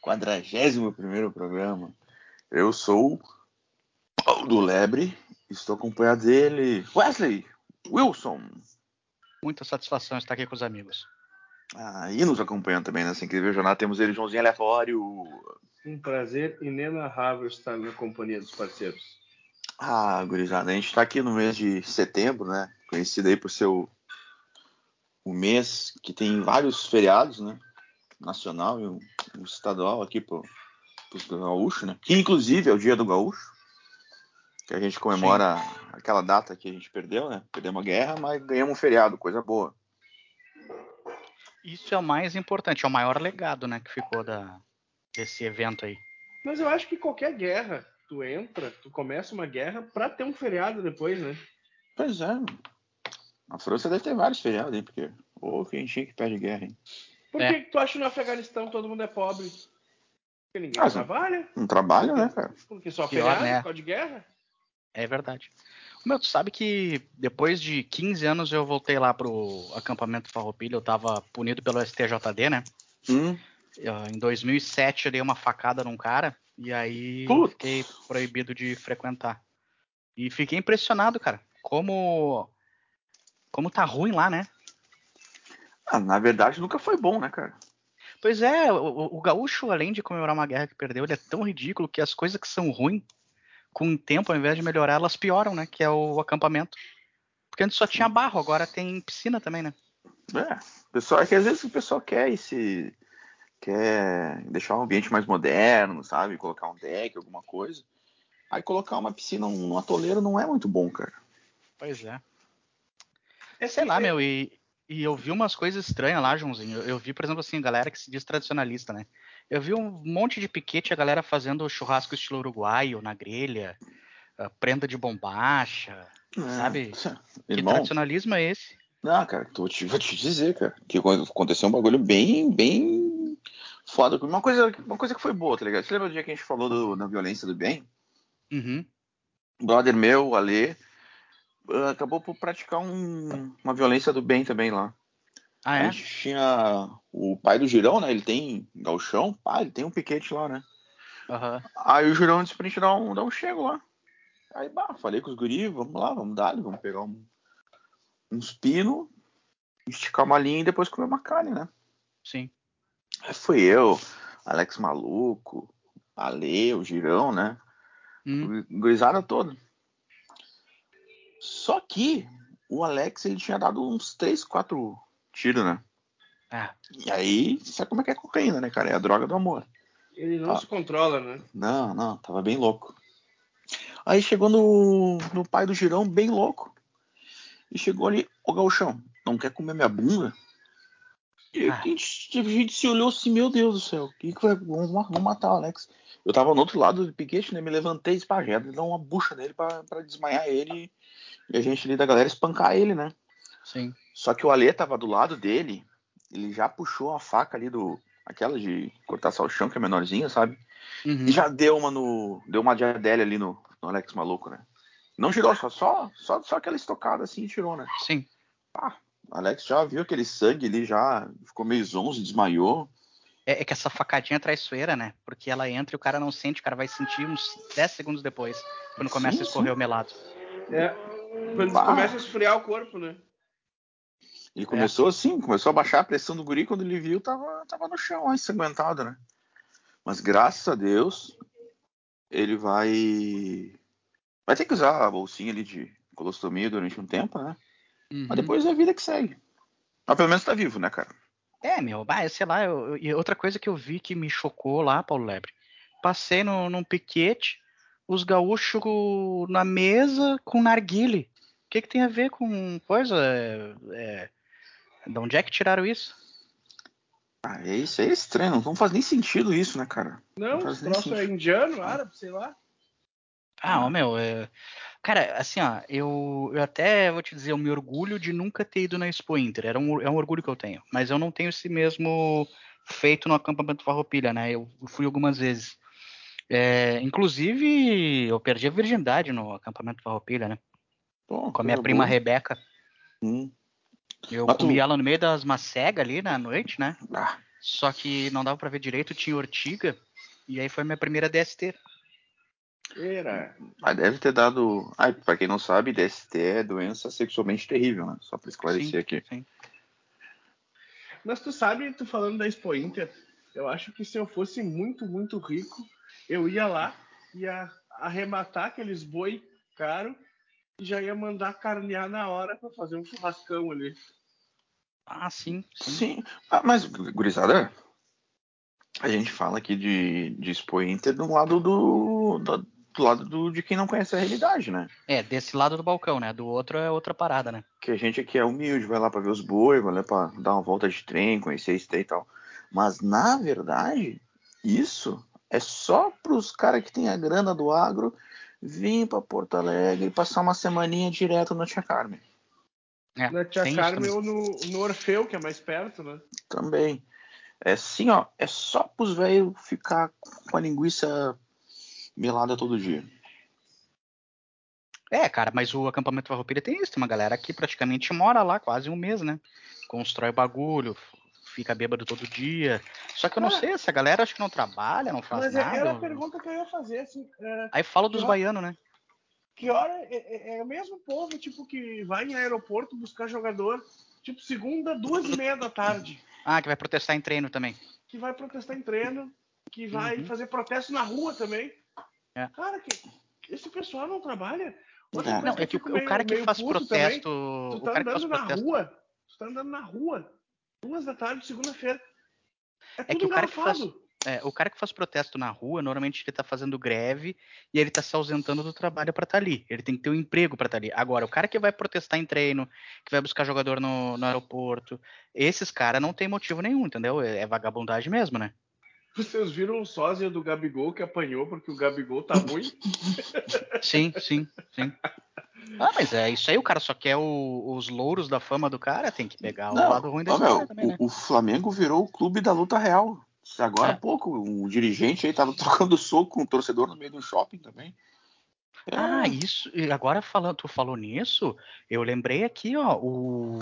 41 primeiro programa. Eu sou Paulo Lebre, estou acompanhado dele, Wesley Wilson. Muita satisfação estar aqui com os amigos. Ah, e nos acompanhando também nessa incrível jornada temos ele, Joãozinho Aleatório. Um prazer inenarrável estar na companhia dos parceiros. Ah, gurizada, a gente está aqui no mês de setembro, né? Conhecido aí por ser o, o mês que tem vários feriados, né? Nacional e o, o estadual aqui para os gaúchos, né? Que inclusive é o dia do gaúcho, que a gente comemora Sim. aquela data que a gente perdeu, né? Perdemos a guerra, mas ganhamos um feriado, coisa boa. Isso é o mais importante, é o maior legado, né, que ficou da, desse evento aí. Mas eu acho que qualquer guerra, tu entra, tu começa uma guerra para ter um feriado depois, né? Pois é. A França deve ter vários feriados, hein? Porque, ô, quem tinha que perde guerra, hein? Por é. que tu acha que no Afeganistão todo mundo é pobre? Porque ninguém ah, trabalha? Não trabalha, né, cara? Porque só Pior, feriado, né? por causa de guerra? É verdade. Meu, tu sabe que depois de 15 anos eu voltei lá pro acampamento Farroupilha, eu tava punido pelo STJD, né? Hum. Em 2007 eu dei uma facada num cara e aí Putz. fiquei proibido de frequentar. E fiquei impressionado, cara, como como tá ruim lá, né? Ah, na verdade nunca foi bom, né, cara? Pois é, o, o gaúcho, além de comemorar uma guerra que perdeu, ele é tão ridículo que as coisas que são ruins com o tempo, ao invés de melhorar, elas pioram, né? Que é o acampamento. Porque antes só tinha barro, agora tem piscina também, né? É, pessoal, é que às vezes o pessoal quer esse. quer deixar o ambiente mais moderno, sabe? Colocar um deck, alguma coisa. Aí colocar uma piscina num atoleiro não é muito bom, cara. Pois é. é sei lá, meu, e, e eu vi umas coisas estranhas lá, Joãozinho. Eu, eu, vi, por exemplo, assim, galera que se diz tradicionalista, né? Eu vi um monte de piquete, a galera fazendo churrasco estilo uruguaio na grelha, uh, prenda de bombacha, é, sabe? Irmão, que tradicionalismo é esse? Não, cara, tô te, vou te dizer, cara, que aconteceu um bagulho bem, bem foda. Uma coisa, uma coisa que foi boa, tá ligado? Você lembra do dia que a gente falou do, da violência do bem? Uhum. brother meu, Ale, ah, acabou por praticar um, uma violência do bem também lá. Ah, é? A gente tinha o pai do Girão, né? Ele tem galchão, pá, ele tem um piquete lá, né? Uhum. Aí o Girão disse pra gente dar um, dar um chego lá. Aí, bah, falei com os guris, vamos lá, vamos dar, vamos pegar um, uns pinos, esticar uma linha e depois comer uma carne, né? Sim. Aí fui eu, Alex Maluco, Ale, o Girão, né? Hum. Gurizada todo. Só que o Alex, ele tinha dado uns 3, 4 tiro, né? É. E aí, sabe como é que é cocaína, né, cara? É a droga do amor. Ele não ah. se controla, né? Não, não, tava bem louco. Aí chegou no, no pai do girão, bem louco. E chegou ali, ô Galchão, não quer comer minha bunda? E ah. a, gente, a, gente, se olhou assim, meu Deus do céu, que que vai, vamos, vamos matar o Alex. Eu tava no outro lado do piquete, né? Me levantei espajado e dar uma bucha nele para desmaiar ele e a gente ali da galera espancar ele, né? Sim. Só que o Alê tava do lado dele, ele já puxou a faca ali do. aquela de cortar salchão, que é menorzinha, sabe? Uhum. E já deu uma no. Deu uma de Adélia ali no, no Alex Maluco, né? Não girou, só, só, só, só aquela estocada assim e tirou, né? Sim. Ah, Alex já viu aquele sangue ali, já ficou meio zonzo, desmaiou. É, é, que essa facadinha é traiçoeira, né? Porque ela entra e o cara não sente, o cara vai sentir uns 10 segundos depois, quando começa sim, a escorrer sim. o melado. É, quando começa a esfriar o corpo, né? Ele começou é. assim, começou a baixar a pressão do guri, quando ele viu, tava, tava no chão, ensanguentado, né? Mas graças a Deus, ele vai. Vai ter que usar a bolsinha ali de colostomia durante um tempo, né? Uhum. Mas depois é a vida que segue. Mas pelo menos tá vivo, né, cara? É, meu, bah, sei lá, eu, eu, outra coisa que eu vi que me chocou lá, Paulo Lebre. Passei no, num piquete, os gaúchos na mesa com narguile. O que, que tem a ver com coisa? É, é, de onde é que tiraram isso? Ah, é isso aí é estranho, não faz nem sentido isso, né, cara? Não, não o troço é indiano, árabe, sei lá. Ah, meu, é... cara, assim, ó, eu, eu até vou te dizer, eu me orgulho de nunca ter ido na Expo Inter, Era um, é um orgulho que eu tenho, mas eu não tenho esse mesmo feito no acampamento Farroupilha, né, eu fui algumas vezes. É, inclusive, eu perdi a virgindade no acampamento Farroupilha, né, Pô, com a minha prima boa. Rebeca. Hum. Eu Mas comi tu... ela no meio das macegas ali na noite, né, ah. só que não dava para ver direito, tinha ortiga, e aí foi minha primeira DST. Era. Mas deve ter dado. Ah, pra quem não sabe, DST é doença sexualmente terrível, né? Só pra esclarecer sim, aqui. Sim. Mas tu sabe, tu falando da Expo Inter, eu acho que se eu fosse muito, muito rico, eu ia lá, ia arrematar aqueles boi caro e já ia mandar carnear na hora para fazer um churrascão ali. Ah, sim. Sim. sim. Ah, mas, gurizada, a gente fala aqui de, de Expo Inter do lado do, do, do lado do, de quem não conhece a realidade, né? É, desse lado do balcão, né? Do outro é outra parada, né? Que a gente aqui é humilde, vai lá para ver os boi, vai lá para dar uma volta de trem, conhecer isso e tal. Mas na verdade, isso é só para os caras que têm a grana do agro vir para Porto Alegre e passar uma semaninha direto no Tia Carmen. É, na Tia Carmen ou no, no Orfeu, que é mais perto, né? Também. É assim, ó, é só pros velhos ficar com a linguiça melada todo dia. É, cara, mas o acampamento Farroupilha tem isso, tem uma galera que praticamente mora lá quase um mês, né? Constrói bagulho, fica bêbado todo dia. Só que eu não sei, essa galera acho que não trabalha, não faz mas nada. Mas era a pergunta que eu ia fazer, assim. É, Aí fala dos baianos, né? Que hora é, é, é, o mesmo povo, tipo, que vai em aeroporto buscar jogador, tipo, segunda, duas e meia da tarde. Ah, que vai protestar em treino também. Que vai protestar em treino, que vai uhum. fazer protesto na rua também. É. Cara, que, esse pessoal não trabalha. Outra é. Não, é que o, meio, cara que faz protesto. Também, tu tá andando na protesto... rua. Tu tá andando na rua. Duas da tarde, segunda-feira. É, é que o cara que faz. É, o cara que faz protesto na rua, normalmente ele tá fazendo greve e ele tá se ausentando do trabalho para estar tá ali. Ele tem que ter um emprego para estar tá ali. Agora, o cara que vai protestar em treino, que vai buscar jogador no, no aeroporto, esses caras não tem motivo nenhum, entendeu? É, é vagabundagem mesmo, né? Vocês viram o sósia do Gabigol que apanhou porque o Gabigol tá ruim? sim, sim, sim. Ah, mas é isso aí, o cara só quer o, os louros da fama do cara, tem que pegar não, o lado ruim da história meu, também, né? o, o, Flamengo virou o clube da luta real. Agora há é. pouco, um dirigente aí tava trocando soco com um torcedor no meio do shopping também. É. Ah, isso. E agora falando, tu falou nisso, eu lembrei aqui, ó, o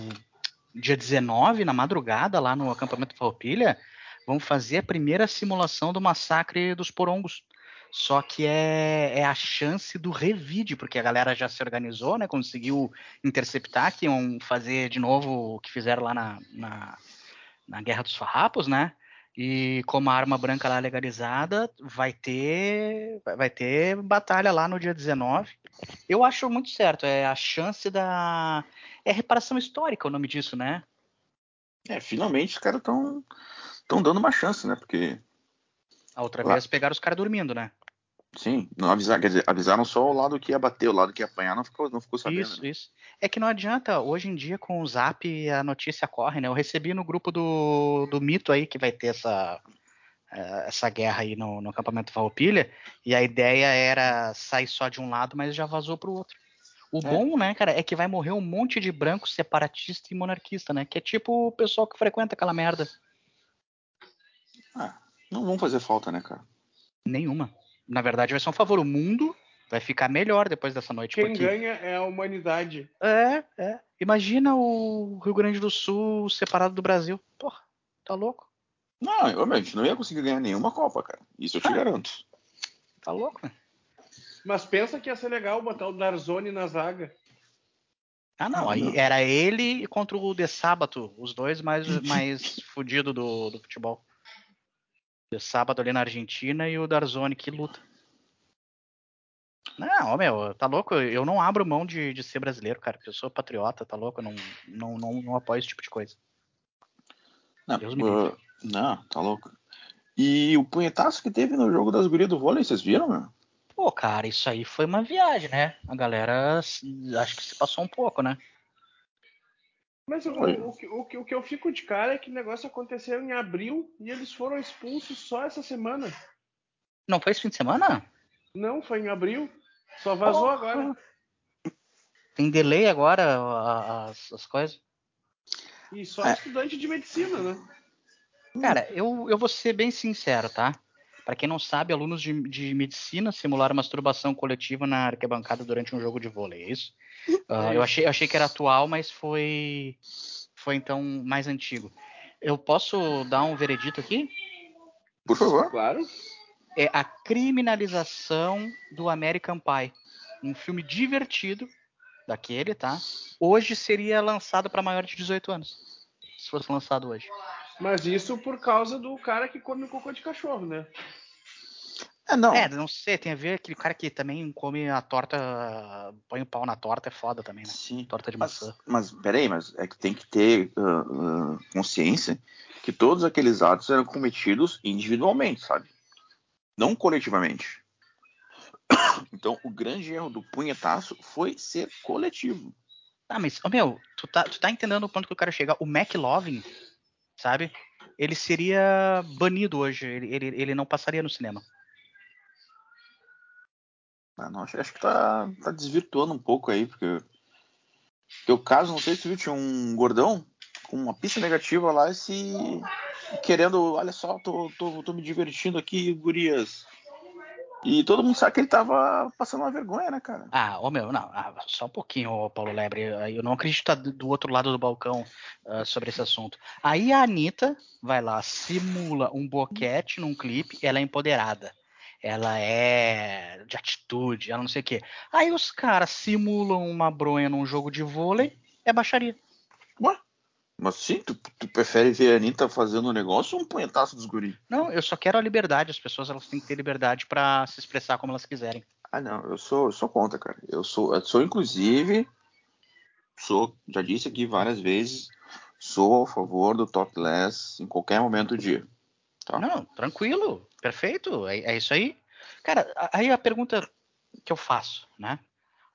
dia 19, na madrugada, lá no acampamento Farroupilha, vão fazer a primeira simulação do massacre dos porongos. Só que é, é, a chance do revide, porque a galera já se organizou, né? Conseguiu interceptar que iam fazer de novo o que fizeram lá na, na, na Guerra dos Farrapos, né? E como a arma branca lá legalizada, vai ter vai ter batalha lá no dia 19. Eu acho muito certo, é a chance da é reparação histórica o nome disso, né? É, finalmente os caras estão estão dando uma chance, né? Porque. A outra lá... vez pegaram os caras dormindo, né? Sim, não avisaram, quer dizer, avisaram só o lado que ia bater, o lado que ia apanhar, não ficou, não ficou sabendo. Isso, né? isso. É que não adianta, hoje em dia com o Zap a notícia corre, né? Eu recebi no grupo do, do Mito aí que vai ter essa, é, essa guerra aí no, no acampamento Farroupilha, e a ideia era sair só de um lado, mas já vazou pro outro. O é. bom, né, cara, é que vai morrer um monte de branco separatista e monarquista, né? Que é tipo o pessoal que frequenta aquela merda. Ah, não vão fazer falta, né, cara? Nenhuma. Na verdade, vai ser um favor. O mundo vai ficar melhor depois dessa noite. Quem porque... ganha é a humanidade. É, é. Imagina o Rio Grande do Sul separado do Brasil. Porra, tá louco? Não, eu, a gente não ia conseguir ganhar nenhuma Copa, cara. Isso eu te ah. garanto. Tá louco, né? Mas pensa que ia ser legal botar o Darzoni na zaga. Ah, não. Aí era ele contra o De Sábato, os dois mais, mais fudidos do, do futebol. De sábado ali na Argentina e o Darzoni, que luta. Não, meu, tá louco? Eu não abro mão de, de ser brasileiro, cara. Eu sou patriota, tá louco? Eu não, não, não, não apoio esse tipo de coisa. Não, Deus me uh, não, tá louco. E o punhetaço que teve no jogo das gurias do vôlei, vocês viram, meu? Pô, cara, isso aí foi uma viagem, né? A galera acho que se passou um pouco, né? Mas o, o, o, o, que eu fico de cara é que o negócio aconteceu em abril e eles foram expulsos só essa semana. Não foi esse fim de semana? Não, foi em abril. Só vazou oh, agora. Tem delay agora as, as coisas? E só é. estudante de medicina, né? Cara, eu, eu vou ser bem sincero, tá? Para quem não sabe, alunos de, de medicina simularam masturbação coletiva na arquibancada durante um jogo de vôlei, é isso? Uh, eu, achei, eu achei que era atual, mas foi, foi então mais antigo. Eu posso dar um veredito aqui? Por favor. Claro. É a criminalização do American Pie. Um filme divertido daquele, tá? Hoje seria lançado para maior de 18 anos. Se fosse lançado hoje. Mas isso por causa do cara que come cocô de cachorro, né? É, não. É, não sei, tem a ver aquele cara que também come a torta, põe o pau na torta, é foda também, né? Sim. Torta de mas, maçã. Mas, peraí, mas é que tem que ter uh, uh, consciência que todos aqueles atos eram cometidos individualmente, sabe? Não coletivamente. Então, o grande erro do punhetaço foi ser coletivo. Ah, mas, oh, meu, tu tá, tu tá entendendo o ponto que eu quero chegar? O McLovin sabe? Ele seria banido hoje, ele, ele, ele não passaria no cinema. Ah, não, acho, acho que tá, tá desvirtuando um pouco aí, porque teu caso, não sei se viu, tinha um gordão com uma pista negativa lá e se querendo, olha só, tô, tô, tô me divertindo aqui, gurias. E todo mundo sabe que ele tava passando uma vergonha, né, cara? Ah, ô meu, não, ah, só um pouquinho, Paulo Lebre. Eu não acredito estar do outro lado do balcão uh, sobre esse assunto. Aí a Anitta vai lá, simula um boquete num clipe, ela é empoderada. Ela é de atitude, ela não sei o quê. Aí os caras simulam uma bronha num jogo de vôlei, é baixaria. Ué? Mas sim, tu, tu, prefere ver a Anitta fazendo um negócio ou um punhetaço dos guris? Não, eu só quero a liberdade. As pessoas elas têm que ter liberdade para se expressar como elas quiserem. Ah, não, eu sou, eu sou contra, cara. Eu sou, eu sou inclusive, sou, já disse aqui várias vezes, sou a favor do topless em qualquer momento do dia. Tá? Não, tranquilo, perfeito, é, é isso aí. Cara, aí a pergunta que eu faço, né?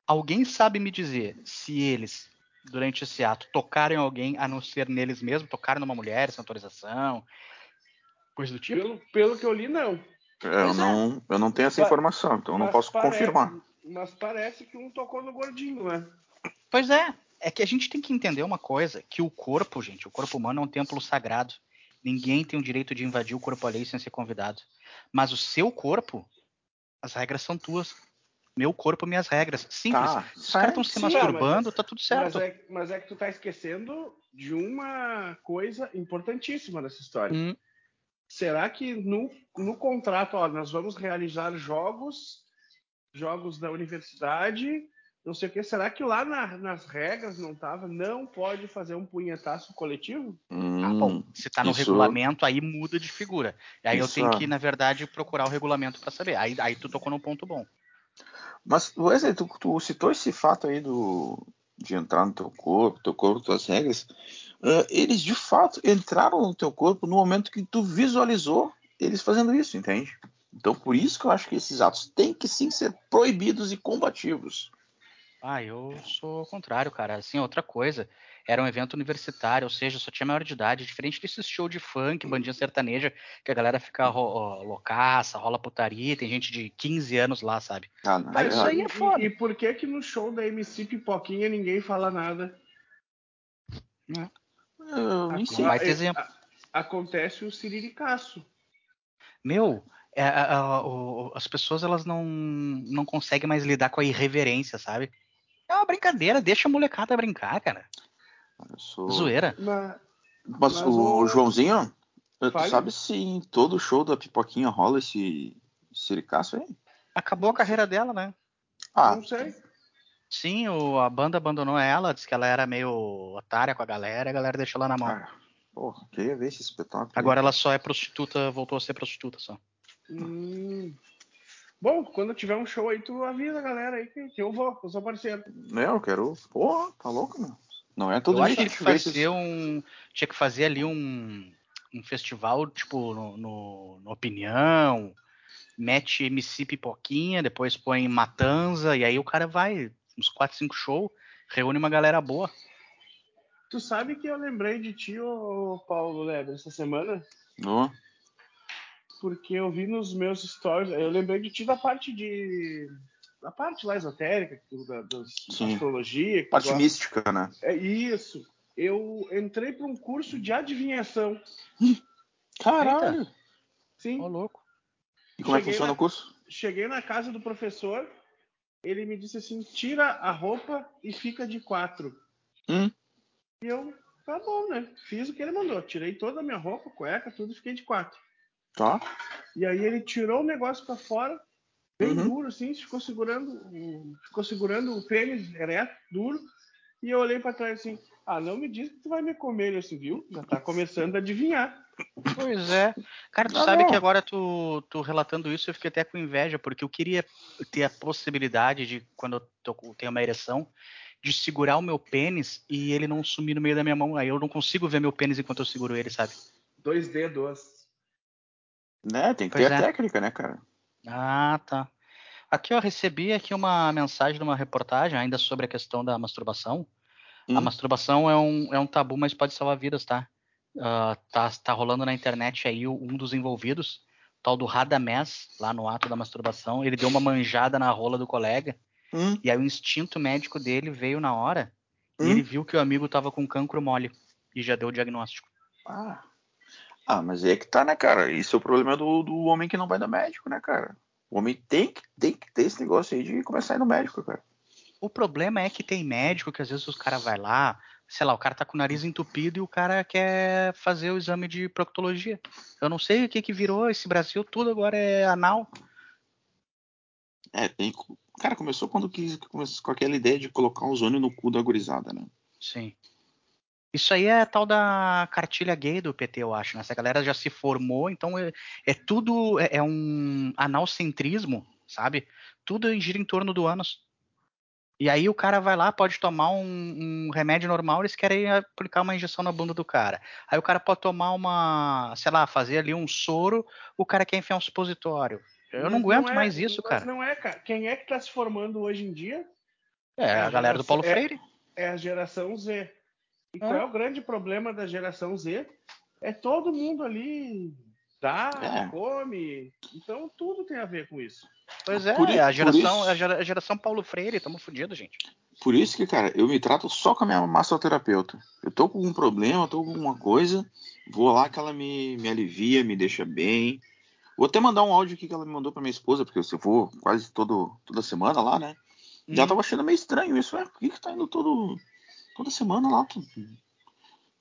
Alguém sabe me dizer se eles durante esse ato tocaram em alguém a não ser neles mesmos, tocaram numa mulher sem autorização, coisa do tipo? Pelo, pelo que eu li, não. É, eu, não eu não tenho essa informação, então eu não posso parece, confirmar. Mas parece que um tocou no gordinho, né? Pois é. É que a gente tem que entender uma coisa, que o corpo, gente, o corpo humano é um templo sagrado. Ninguém tem o direito de invadir o corpo alheio sem ser convidado. Mas o seu corpo, as regras são tuas meu corpo, minhas regras. Simples. Tá, Se os caras estão se masturbando, mas, tá tudo certo. Mas é, mas é, que tu tá esquecendo de uma coisa importantíssima nessa história. Hum. Será que no, no contrato, ó, nós vamos realizar jogos, jogos da universidade, não sei o que, será que lá na, nas regras não tava, não pode fazer um punhetaço coletivo? Hum, ah, bom, se tá no isso... regulamento, aí muda de figura. Aí isso... eu tenho que, na verdade, procurar o regulamento para saber. Aí, aí tu tocou num ponto bom. Mas, Wesley, tu, tu, citou esse fato aí do, de entrar no teu corpo, teu corpo, tuas regras. Uh, eles de fato entraram no teu corpo no momento que tu visualizou eles fazendo isso, entende? Então, por isso que eu acho que esses atos têm que sim ser proibidos e combativos. Ah, eu sou o contrário, cara. Assim, outra coisa era um evento universitário, ou seja, só tinha maior de idade, diferente desses show de funk, bandinha sertaneja, que a galera fica ro loucaça, rola putaria, tem gente de 15 anos lá, sabe? Ah, não, Mas isso aí é foda. E, e, por que que no show da MC Pipoquinha ninguém fala nada? É. Eu nem sei. Vai ter exemplo. Acontece o siriricaço. Meu, é, a, a, as pessoas elas não, não conseguem mais lidar com a irreverência, sabe? É uma brincadeira, deixa a molecada brincar, cara. Sou... Zoeira. Mas, mas, o, o Joãozinho, tu sabe se em todo show da Pipoquinha rola esse siricaço aí? Acabou a carreira dela, né? Ah. Não sei. Sim, o, a banda abandonou ela, disse que ela era meio otária com a galera, a galera deixou ela na mão. Ah, porra, queria ver esse espetáculo. Agora ela só é prostituta, voltou a ser prostituta só. Hum. Bom, quando tiver um show aí, tu avisa a galera aí que, que eu vou, eu sou parceiro. Não, eu quero. Porra, tá louco, mano. Não é todo eu dia. Que tinha que fazer um. Tinha que fazer ali um, um festival, tipo, no, no, no Opinião, mete MC Pipoquinha, depois põe Matanza, e aí o cara vai, uns 4, 5 shows, reúne uma galera boa. Tu sabe que eu lembrei de ti, ô, Paulo Lebre, essa semana? Não. Porque eu vi nos meus stories, eu lembrei de ti da parte de. da parte lá esotérica, da, da Sim. astrologia. Parte gosta. mística, né? É isso. Eu entrei para um curso de adivinhação. Caralho. Sim. Ô, louco. E como é que Cheguei funciona na- o curso? Cheguei na casa do professor, ele me disse assim: tira a roupa e fica de quatro. Hum. E eu, tá bom, né? Fiz o que ele mandou. Tirei toda a minha roupa, cueca, tudo e fiquei de quatro. Tá. E aí ele tirou o negócio pra fora, bem Uhum. duro, assim, ficou segurando, o- ficou segurando o pênis ereto, duro. E eu olhei pra trás assim: ah, não me diz que tu vai me comer, ele assim, viu? Já tá começando a adivinhar. Pois é. Cara, tu Não, sabe não. que agora tu, tu relatando isso, eu fiquei até com inveja, porque eu queria ter a possibilidade de, quando eu tô com- tenho uma ereção, de segurar o meu pênis e ele não sumir no meio da minha mão. Aí eu não consigo ver meu pênis enquanto eu seguro ele, sabe? Dois dedos. Né? Tem que Pois ter a é. técnica, né, cara? Ah, tá. Aqui eu recebi aqui uma mensagem de uma reportagem ainda sobre a questão da masturbação. A Hum. masturbação é um, é um tabu, mas pode salvar vidas, tá? Ah, tá? Tá rolando na internet aí um dos envolvidos, tal do Radamés, lá no ato da masturbação. Ele deu uma manjada na rola do colega, Hum. e aí o instinto médico dele veio na hora, e Hum. ele viu que o amigo tava com cancro mole, e já deu o diagnóstico. Ah. Ah, mas aí é que tá, né, cara? Isso é o problema do, do homem que não vai no médico, né, cara? O homem tem que, tem que ter esse negócio aí de começar a ir no médico, cara. O problema é que tem médico que às vezes os cara vai lá, sei lá, o cara tá com o nariz entupido e o cara quer fazer o exame de proctologia. Eu não sei o que que virou esse Brasil, tudo agora é anal. É, tem. Cara, começou quando quis começou com aquela ideia de colocar ozônio no cu da gurizada, né? Sim. Isso aí é a tal da cartilha gay do PT, eu acho, né? Essa galera já se formou, então é, é tudo, é, é um analcentrismo, sabe? Tudo gira em torno do ânus. E aí o cara vai lá, pode tomar um, um remédio normal, eles querem aplicar uma injeção na bunda do cara. Aí o cara pode tomar uma, sei lá, fazer ali um soro, o cara quer enfiar um supositório. Eu não Mas aguento é- mais isso, mas cara. não é, cara. Quem é que tá se formando hoje em dia? É, é a galera do geração- Paulo é- Freire. É a geração Z. E qual É. o grande problema da geração Z? É todo mundo ali dá, É. come. Então tudo tem a ver com isso. Pois é, é a geração, isso- a gera- a geração Paulo Freire, tamo fudido, gente. Por isso que, cara, eu me trato só com a minha massoterapeuta. Eu tô com um problema, tô com alguma coisa, vou lá que ela me, me alivia, me deixa bem. Vou até mandar um áudio aqui que ela me mandou pra minha esposa, porque eu vou quase todo, toda semana lá, né? E ela Hum. tava achando meio estranho isso, é? Por que, que tá indo todo, toda semana lá?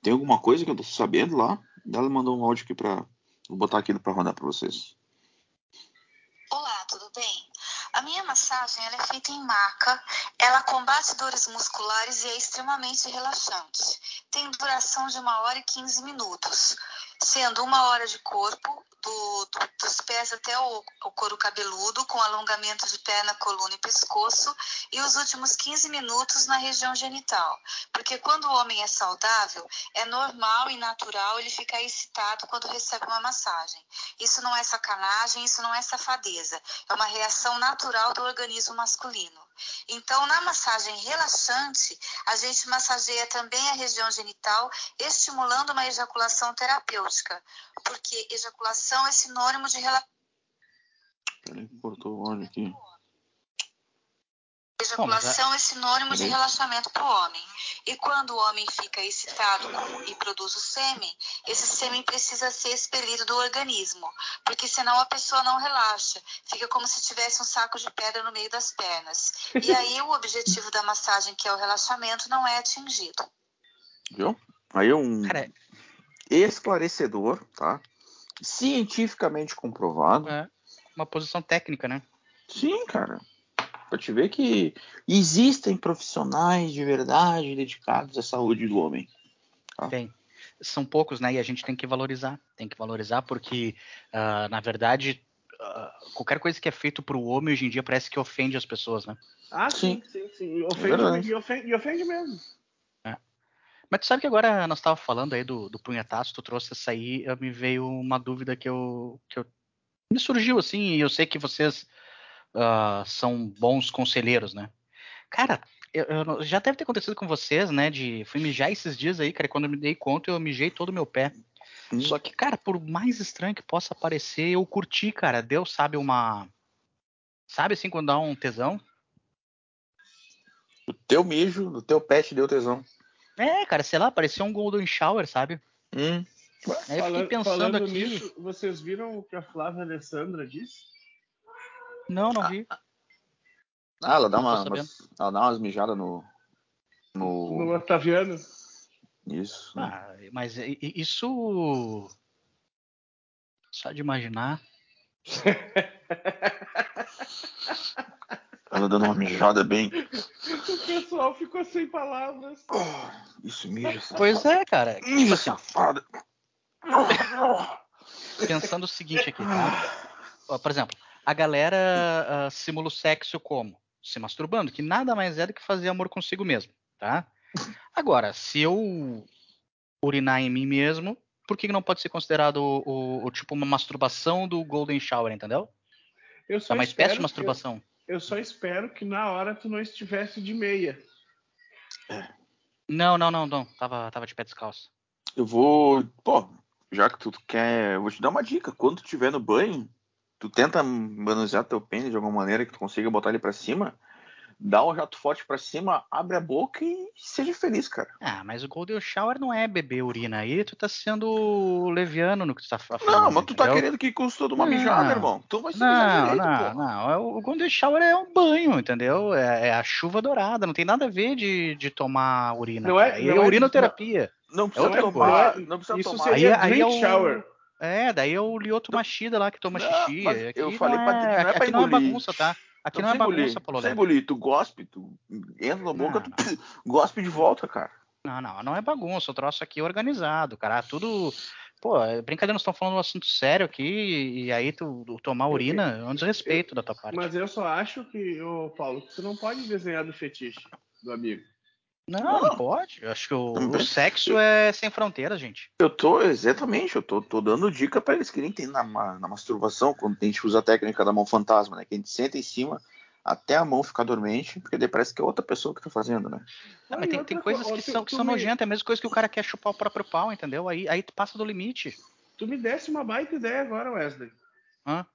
Tem alguma coisa que eu tô sabendo lá? Ela mandou um áudio aqui pra. Vou botar aqui pra rodar pra vocês. Olá, tudo bem? A minha massagem ela é feita em maca, ela combate dores musculares e é extremamente relaxante. Tem duração de uma hora e 15 minutos, sendo uma hora de corpo, do- do- dos pés até o, o couro cabeludo, com alongamento de perna, coluna e pescoço, e os últimos 15 minutos na região genital. Porque quando o homem é saudável, é normal e natural ele ficar excitado quando recebe uma massagem. Isso não é sacanagem, isso não é safadeza. É uma reação natural do organismo masculino. Então, na massagem relaxante, a gente massageia também a região genital, estimulando uma ejaculação terapêutica. Porque ejaculação é sinônimo de relação. Peraí, cortou o aqui. Ejaculação é sinônimo de relaxamento para o homem. E quando o homem fica excitado e produz o sêmen, esse sêmen precisa ser expelido do organismo, porque senão a pessoa não relaxa, fica como se tivesse um saco de pedra no meio das pernas. E aí o objetivo da massagem, que é o relaxamento, não é atingido. Viu? Aí é um Cara, esclarecedor, tá? Cientificamente comprovado. é uma posição técnica, né? Sim, cara. Pra te ver que existem profissionais de verdade dedicados à saúde do homem. Tem. São poucos, né? E a gente tem que valorizar. Tem que valorizar porque, ah, na verdade, ah, qualquer coisa que é feito pro homem hoje em dia parece que ofende as pessoas, né? Ah, sim, Sim. sim, sim. E ofende, e ofende, e ofende mesmo. Mas tu sabe que agora nós estávamos falando aí do, do punhetaço, tu trouxe essa aí, eu- me veio uma dúvida que eu, que eu me surgiu assim, e eu sei que vocês ah, são bons conselheiros, né? Cara, eu, eu, já deve ter acontecido com vocês, né? De fui mijar esses dias aí, cara. E quando eu me dei conta, eu mijei todo o meu pé. Hum. Só que, cara, por mais estranho que possa parecer, eu curti, cara. Deus sabe uma. Sabe assim, quando dá um tesão? O teu mijo, o teu pet deu tesão. É, cara, sei lá, parecia um Golden Shower, sabe? Hum. Aí eu fiquei pensando aqui. Nisso, vocês viram o que a Flávia Alessandra disse? Não, não vi. Ah, ela dá, uma, umas, ela dá umas mijadas no. No, no Otaviano. Isso. Ah, mas isso. Só de imaginar. ela dando uma mijada bem. O pessoal ficou sem palavras. Oh, isso mija. Pois é, cara. Mija safada. Pensando o seguinte aqui, tá? Por exemplo, a galera uh, simula o sexo como? Se masturbando, que nada mais é do que fazer amor consigo mesmo, tá? Agora, se eu urinar em mim mesmo, por que não pode ser considerado o, o, o tipo uma masturbação do Golden Shower, entendeu? Eu só é uma espécie de masturbação. Eu, eu, só espero que na hora tu não estivesse de meia. Não, não, não, não. Tava, tava de pé descalço. Eu vou. Pô, já que tu quer. Eu vou te dar uma dica. Quando tu estiver no banho, tu tenta manusear teu pênis de alguma maneira que tu consiga botar ele para cima, dá um jato forte para cima, abre a boca e seja feliz, cara. Ah, mas o Golden Shower não é beber urina aí, tu tá sendo leviano no que tu tá falando. Não, mas tu tá entendeu? tá querendo que custe toda uma não, mijada, irmão. Então vai ser Não, direito, não, pô. não. É o Golden Shower é um banho, entendeu? É, é, a chuva dourada, não tem nada a ver de, de tomar urina. Não é, não é urinoterapia. Não, não precisa é tomar, não precisa Isso tomar. seria aí, aí é o, shower. É, daí é o Lioto Machida lá que toma não, xixi. Aqui eu falei não pra, não é, aqui pra não é bagunça, tá? Aqui não, não é bagunça, Paulo Sem engolir, tu gospe, tu entra na boca, tu gospe de volta, cara. Não, não, não é bagunça, o troço aqui é organizado, cara. Tudo. Pô, é brincadeira, nós estamos falando um assunto sério aqui, e aí tu, tu tomar urina é um desrespeito eu, da tua parte. Mas eu só acho que, ô Paulo, que tu não pode desenhar do fetiche do amigo. Não, não pode. Eu acho que o, o, sexo é sem fronteiras, gente. Eu tô, exatamente, eu tô, tô dando dica para eles que nem tem na, na masturbação, quando a gente usa a técnica da mão fantasma, né? Que a gente senta em cima até a mão ficar dormente, porque daí parece que é outra pessoa que tá fazendo, né? Não, mas tem, tem coisas que são, que são nojentas, é a mesma coisa que o cara quer chupar o próprio pau, entendeu? Aí, aí tu passa do limite. Tu me desse uma baita ideia agora, Wesley. Hã?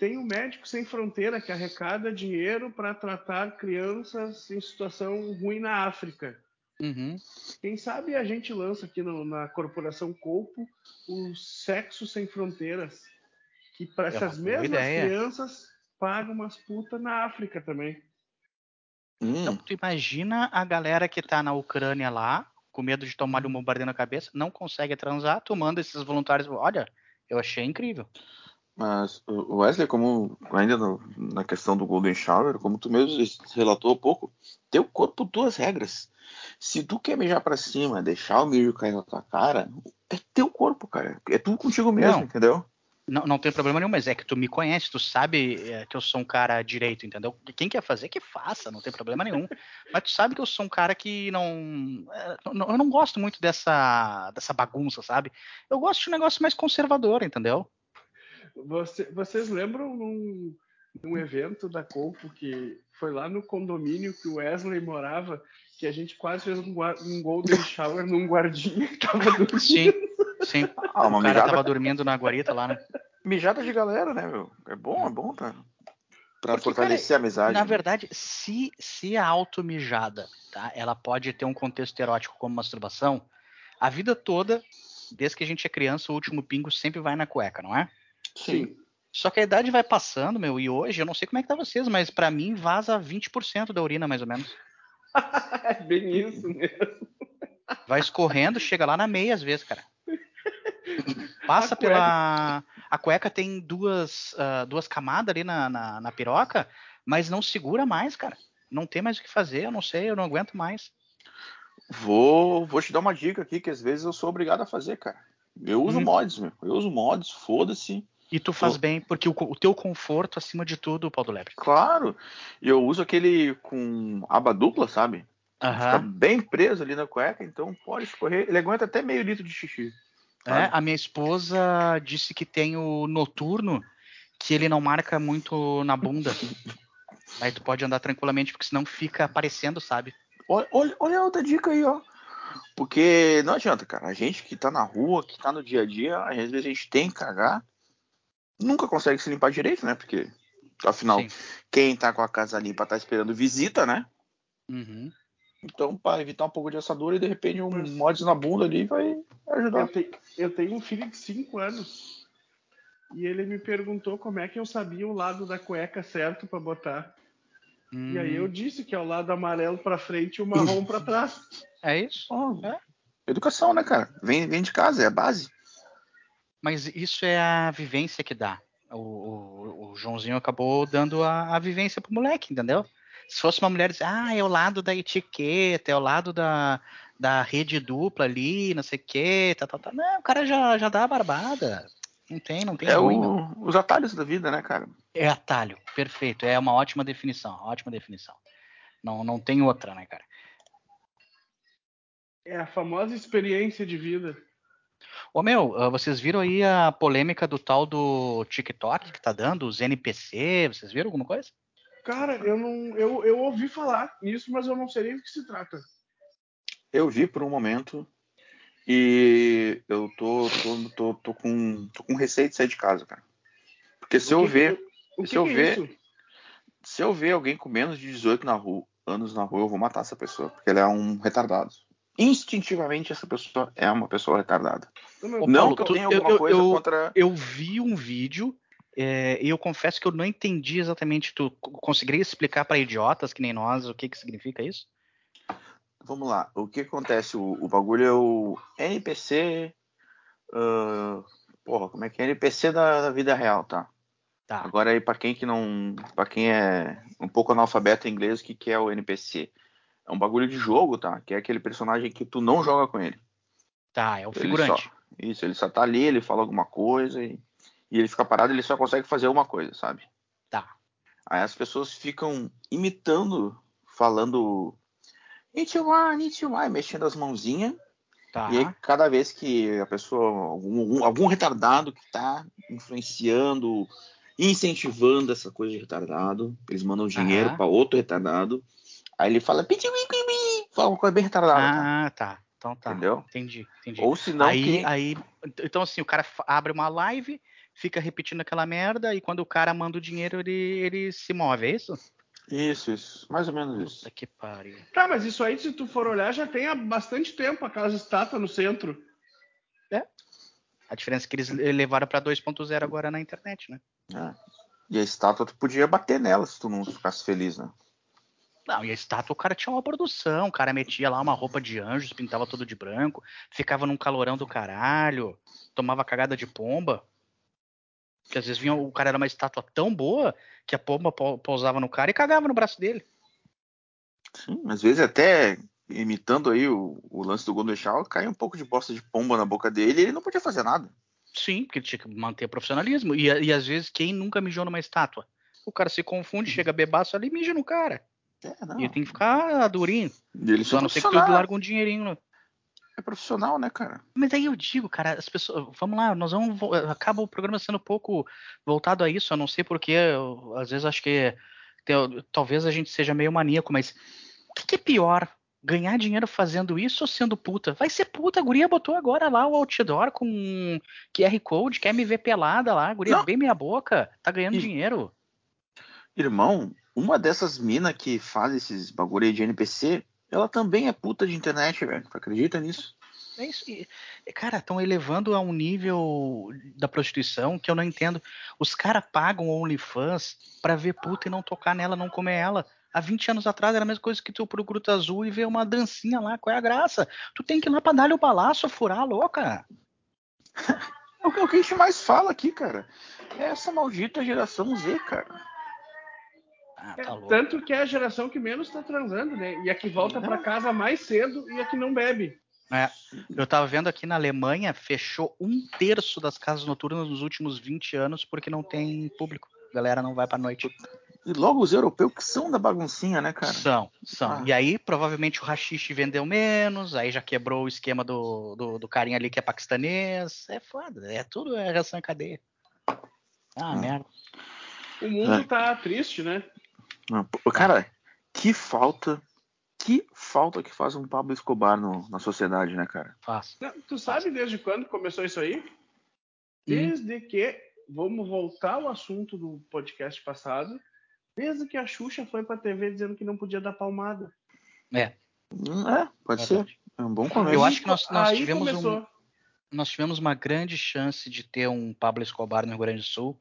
Tem o Médico Sem Fronteira que arrecada dinheiro para tratar crianças em situação ruim na África. Uhum. Quem sabe a gente lança aqui no, na Corporação Colpo o Sexo Sem Fronteiras, que para é essas mesmas ideia. crianças pagam umas putas na África também. Hum. Então, tu imagina a galera que tá na Ucrânia lá, com medo de tomar um bombardeio na cabeça, não consegue transar, tu manda esses voluntários. Olha, eu achei incrível. Mas, Wesley, como ainda no, na questão do Golden Shower, como tu mesmo relatou há pouco, teu corpo, duas regras. Se tu quer mijar para cima, deixar o mijo cair na tua cara, é teu corpo, cara. É tu contigo mesmo, não, entendeu? Não, não tem problema nenhum, mas é que tu me conhece, tu sabe é, que eu sou um cara direito, entendeu? Quem quer fazer, que faça, não tem problema nenhum. mas tu sabe que eu sou um cara que não, é, não. Eu não gosto muito dessa, dessa bagunça, sabe? Eu gosto de um negócio mais conservador, entendeu? Você, vocês lembram num, num evento da Colpo que foi lá no condomínio que o Wesley morava, que a gente quase fez um, um golden shower num guardinha que tava dormindo. Sim, sim. Ah, uma o cara mijada... tava dormindo na guarita lá, né? Mijada de galera, né, meu? É bom, é bom, tá? Pra Porque, fortalecer cara, a amizade. Na né? verdade, se, se a automijada, tá? Ela pode ter um contexto erótico como masturbação, a vida toda, desde que a gente é criança, o último pingo sempre vai na cueca, não é? Sim. Só que a idade vai passando, meu, e hoje, eu não sei como é que tá vocês, mas para mim vaza 20% da urina, mais ou menos. é bem isso mesmo. Vai escorrendo, chega lá na meia às vezes, cara. Passa a pela. A cueca tem duas, uh, duas camadas ali na, na, na, piroca, mas não segura mais, cara. Não tem mais o que fazer, eu não sei, eu não aguento mais. Vou, vou te dar uma dica aqui que às vezes eu sou obrigado a fazer, cara. Eu uso hum. mods, meu. Eu uso mods, foda-se. E tu faz bem, porque o, o, teu conforto acima de tudo, Paulo Lebre. Claro. E eu uso aquele com aba dupla, sabe? Uhum. Fica bem preso ali na cueca, então pode escorrer. Ele aguenta até meio litro de xixi. É, a minha esposa disse que tem o noturno, que ele não marca muito na bunda. Aí tu pode andar tranquilamente, porque senão fica aparecendo, sabe? Olha, olha, olha a outra dica aí, ó. Porque não adianta, cara. A gente que tá na rua, que tá no dia a dia, às vezes a gente tem que cagar, nunca consegue se limpar direito, né? Porque, afinal, Sim. quem tá com a casa limpa tá esperando visita, né? Uhum. Então, para evitar um pouco de assadura e de repente um mods na bunda ali vai ajudar. Eu, te- eu tenho um filho de 5 anos e ele me perguntou como é que eu sabia o lado da cueca certo pra botar. E aí eu disse que é o lado amarelo pra frente e o marrom pra trás. É isso. Ó, É. Educação, né, cara? Vem, vem de casa, é a base. Mas isso é a vivência que dá. O, o- o Joãozinho acabou dando a, a vivência pro moleque, entendeu? Se fosse uma mulher dizer, ah, é o lado da etiqueta, é o lado da, da rede dupla ali, não sei o quê, tá, tá, tá. Não, o cara já, já dá a barbada. Não tem, não tem É ruim, o- não. os atalhos da vida, né, cara? É atalho, perfeito. É uma ótima definição, ótima definição. Não, não tem outra, né, cara? É a famosa experiência de vida. Ô meu, ah, vocês viram aí a polêmica do tal do TikTok que tá dando, os NPC, vocês viram alguma coisa? Cara, eu não. Eu, eu ouvi falar nisso, mas eu não sei nem do que se trata. Eu vi por um momento e eu tô, tô, tô, tô com, tô com receio de sair de casa, cara. Porque se eu O que que- ver, O que, se eu que é ver- isso? se eu ver alguém com menos de 18 na rua, anos na rua, eu vou matar essa pessoa, porque ele é um retardado. Instintivamente essa pessoa é uma pessoa retardada. Ô, Não Paulo, que eu tu- tenha alguma eu- coisa eu- contra. Eu vi um vídeo é, e eu confesso que eu não entendi exatamente. Tu co- conseguiria explicar para idiotas que nem nós o que, que significa isso? Vamos lá, o que acontece? O, o bagulho é o NPC. ah, porra, como é que é? NPC da, da vida real, tá? Tá. Agora aí, pra quem que não. para quem é um pouco analfabeto em inglês, o que, que é o NPC? É um bagulho de jogo, tá? Que é aquele personagem que tu não joga com ele. Tá, é o Ele figurante. só- isso, ele só tá ali, ele fala alguma coisa e, e ele fica parado, ele só consegue fazer uma coisa, sabe? Tá. Aí as pessoas ficam imitando, falando Nichiwa, Nichiwa, mexendo as mãozinhas. Tá. E aí, cada vez que a pessoa, algum, algum- retardado que tá influenciando, incentivando essa coisa de retardado, eles mandam dinheiro Aham. pra outro retardado. Aí ele fala, fala uma coisa bem retardada? Ah, tá. Então tá. Entendeu? Entendi, entendi. Ou se não, aí, que- aí, então assim, o cara abre uma live, fica repetindo aquela merda e quando o cara manda o dinheiro, ele, ele se move, é isso? Isso, isso. Mais ou menos isso. Puta que pariu. Tá, mas isso aí, se tu for olhar, já tem há bastante tempo aquelas estátuas no centro. A diferença é que eles levaram pra 2.0 agora na internet, né? É. E a estátua, tu podia bater nela se tu não ficasse feliz, né? Não, e a estátua, o cara tinha uma produção, o cara metia lá uma roupa de anjos, pintava tudo de branco, ficava num calorão do caralho, tomava cagada de pomba. Que às vezes vinha, o cara era uma estátua tão boa que a pomba pou- pousava no cara e cagava no braço dele. Sim, às vezes até imitando aí o, o lance do Shower, cai um pouco de bosta de pomba na boca dele e ele não podia fazer nada. Sim, porque tinha que manter profissionalismo. E, e às vezes, quem nunca mijou numa estátua? O cara se confunde, chega bebaço ali e mija no cara. É, não. E ele tem que ficar durinho. E ele Só a não ser que tu larga um dinheirinho. no- É profissional, né, cara? Mas aí eu digo, cara, as pessoas. Vamos lá, nós vamos. Acaba o programa sendo um pouco voltado a isso. Eu não sei porquê. eu- Às vezes acho que. Talvez a gente seja meio maníaco, mas o que, que é pior? Ganhar dinheiro fazendo isso ou sendo puta? Vai ser puta, a guria botou agora lá o outdoor com QR Code, quer me ver pelada lá, a guria Não. bem minha boca, tá ganhando E- dinheiro. Irmão, uma dessas minas que faz esses bagulho aí de NPC, ela também é puta de internet, velho. Tu acredita nisso? É isso. E, cara, estão elevando a um nível da prostituição que eu não entendo. Os caras pagam OnlyFans pra ver puta e não tocar nela, não comer ela. Há 20 anos atrás era a mesma coisa que tu pro Gruta Azul e ver uma dancinha lá. Qual é a graça? Tu tem que ir lá pra dar-lhe o balaço, furar a louca. É o que- o que a gente mais fala aqui, cara. É essa maldita geração Z, cara. Ah, É, tá louco. tanto que é a geração que menos tá transando, né? E a que volta pra casa mais cedo e a que não bebe. É, eu tava vendo aqui na Alemanha, fechou um terço das casas noturnas nos últimos 20 anos porque não tem público. A galera não vai pra noite. E logo os europeus que são da baguncinha, né, cara? São, são. Ah. E aí, provavelmente, o rachixe vendeu menos, aí já quebrou o esquema do, do, do carinha ali que é paquistanês. É foda, é tudo é reação em cadeia. Ah, Hum. merda. O mundo É. tá triste, né? Cara, que falta, que falta que faz um Pablo Escobar no, na sociedade, né, cara? Faz. Não, tu sabe desde quando começou isso aí? Desde hum. que, vamos voltar ao assunto do podcast passado, desde que a Xuxa foi pra TV dizendo que não podia dar palmada. É. Hum, é, pode é ser. É um bom começo. Eu acho que nós, nós tivemos um, nós tivemos uma grande chance de ter um Pablo Escobar no Rio Grande do Sul,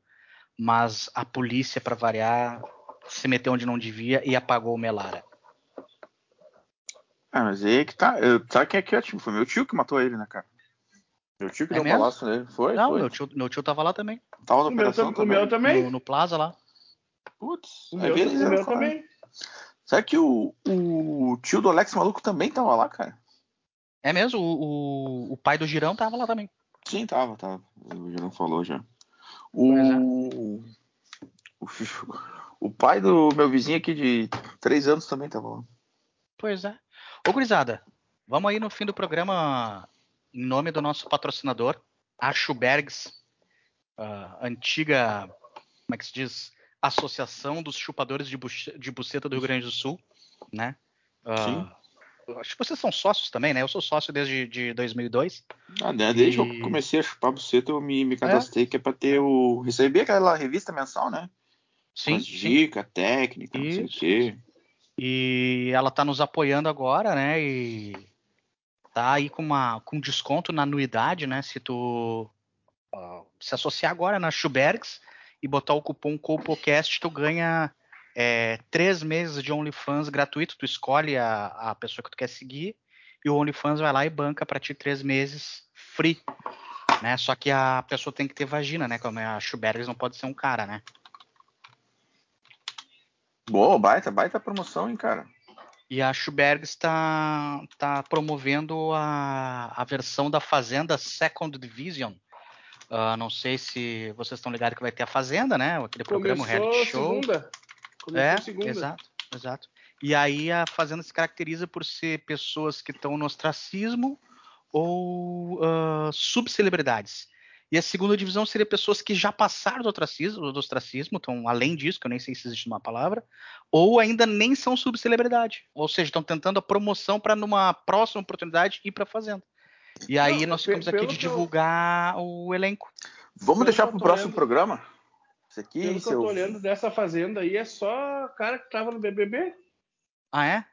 mas a polícia, para variar, se meteu onde não devia e apagou o Melara. Ah, mas aí que tá. Eu, sabe quem é que é? Tipo, foi meu tio que matou ele, né, cara? Meu tio que é deu um balaço nele. Foi? Não, foi. Meu, tio, meu tio tava lá também. Tava na operação também. O meu também? No, no Plaza lá. Putz, o meu, o meu também. Sabe que o, o tio do Alex Maluco também tava lá, cara? É mesmo? O, o, o pai do Girão tava lá também. Sim, tava, tava. O Girão falou já. O, é. o, o, pai do meu vizinho aqui de três anos também tava lá. Pois é. Ô, gurizada, vamos aí no fim do programa, em nome do nosso patrocinador, a Schubergs, uh, antiga, como é que se diz? Associação dos Chupadores de, de Buceta do Rio Grande do Sul, né? Uh, Sim acho que vocês são sócios também, né? Eu sou sócio desde de 2002. Ah, né? Desde e... que eu comecei a chupar buceta, eu me, me cadastrei, é. que é pra ter o. receber aquela revista mensal, né? Sim. Com dica, técnica, Isso. não sei o quê. E ela tá nos apoiando agora, né? E tá aí com, uma, com desconto na anuidade, né? Se tu uh, se associar agora na Schubergs e botar o cupom COPOCAST, tu ganha é, três meses de OnlyFans gratuito, tu escolhe a, a pessoa que tu quer seguir e o OnlyFans vai lá e banca para ti três meses free, né? Só que a pessoa tem que ter vagina, né? Como é a Schubergs não pode ser um cara, né? Boa, baita, baita promoção, hein, cara. E a Schubergs está tá promovendo a, a versão da Fazenda Second Division. Uh, não sei se vocês estão ligados que vai ter a Fazenda, né? Aquele programa, Começou reality show. Segunda. É, exato, exato. E aí a Fazenda se caracteriza por ser pessoas que estão no ostracismo ou uh, subcelebridades. E a segunda divisão seria pessoas que já passaram do ostracismo, do ostracismo, estão além disso, que eu nem sei se existe uma palavra, ou ainda nem são subcelebridade. Ou seja, estão tentando a promoção para numa próxima oportunidade ir para a Fazenda. E aí Não, nós ficamos aqui de divulgar o elenco. Vamos deixar para o próximo programa? Isso aqui, Pelo seu... que eu tô olhando dessa fazenda aí, é só cara que tava no BBB. Ah, é?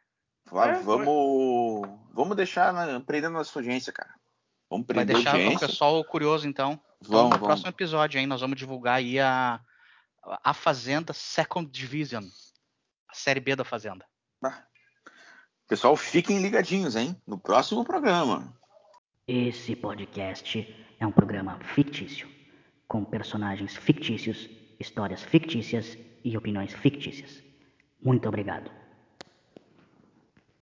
Vai, é vamos, foi. vamos deixar na, prendendo nossa audiência, cara. Vamos prender Vai deixar o pessoal curioso, então. Vamos, então, no vamos. próximo episódio, hein, nós vamos divulgar aí a, a Fazenda Second Division. A Série B da Fazenda. Ah. Pessoal, fiquem ligadinhos, hein? No próximo programa. Esse podcast é um programa fictício, com personagens fictícios histórias fictícias e opiniões fictícias. Muito obrigado.